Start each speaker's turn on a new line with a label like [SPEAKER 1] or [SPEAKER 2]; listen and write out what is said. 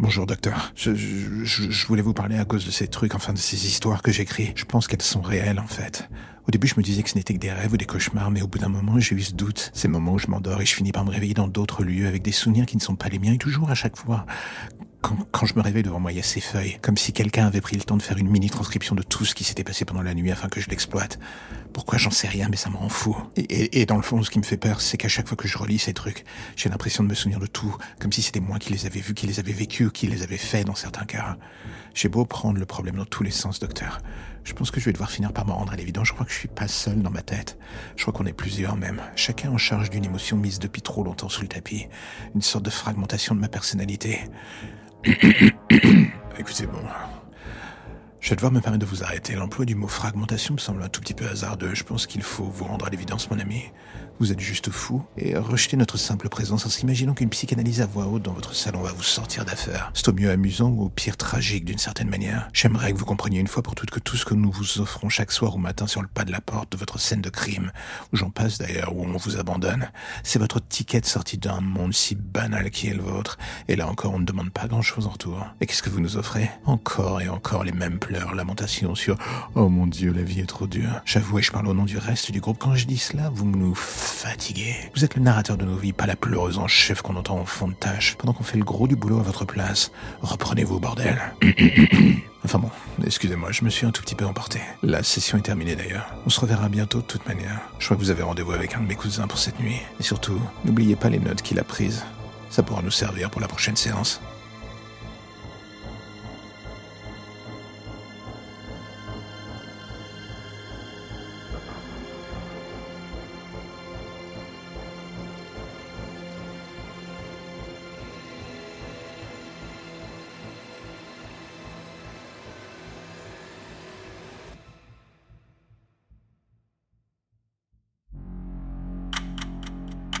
[SPEAKER 1] Bonjour docteur. Je, voulais vous parler à cause de ces trucs, enfin de ces histoires que j'écris. Je pense qu'elles sont réelles en fait. Au début je me disais que ce n'était que des rêves ou des cauchemars, mais au bout d'un moment j'ai eu ce doute. Ces moments où je m'endors et je finis par me réveiller dans d'autres lieux avec des souvenirs qui ne sont pas les miens et toujours à chaque fois. Quand, je me réveille devant moi, il y a ces feuilles, comme si quelqu'un avait pris le temps de faire une mini-transcription de tout ce qui s'était passé pendant la nuit afin que je l'exploite. Pourquoi j'en sais rien, mais ça me rend fou. Et, et- dans le fond, ce qui me fait peur, c'est qu'à chaque fois que je relis ces trucs, j'ai l'impression de me souvenir de tout, comme si c'était moi qui les avais vus, qui les avais vécus, qui les avais faits dans certains cas. J'ai beau prendre le problème dans tous les sens, docteur. Je pense que je vais devoir finir par me rendre à l'évidence. Je crois que je suis pas seul dans ma tête. Je crois qu'on est plusieurs même. Chacun en charge d'une émotion mise depuis trop longtemps sous le tapis. Une sorte de fragmentation de ma personnalité. Écoutez, bon. Je vais devoir me permettre de vous arrêter. L'emploi du mot fragmentation me semble un tout petit peu hasardeux. Je pense qu'il faut vous rendre à l'évidence, mon ami. Vous êtes juste fou et rejeter notre simple présence en s'imaginant qu'une psychanalyse à voix haute dans votre salon va vous sortir d'affaire. C'est au mieux amusant ou au pire tragique d'une certaine manière. J'aimerais que vous compreniez une fois pour toutes que tout ce que nous vous offrons chaque soir ou matin sur le pas de la porte de votre scène de crime, où j'en passe d'ailleurs, où on vous abandonne, c'est votre ticket de sortie d'un monde si banal qui est le vôtre. Et là encore, on ne demande pas grand-chose en retour. Et qu'est-ce que vous nous offrez? Encore et encore les mêmes pleurs, lamentations sur « Oh mon Dieu, la vie est trop dure ». J'avoue, et je parle au nom du reste du groupe, quand je dis cela, vous nous fatiguez. Vous êtes le narrateur de nos vies, pas la pleureuse en chef qu'on entend au fond de tâche, pendant qu'on fait le gros du boulot à votre place. Reprenez-vous, bordel. Enfin bon, excusez-moi, je me suis un tout petit peu emporté. La session est terminée d'ailleurs. On se reverra bientôt de toute manière. Je crois que vous avez rendez-vous avec un de mes cousins pour cette nuit. Et surtout, n'oubliez pas les notes qu'il a prises. Ça pourra nous servir pour la prochaine séance.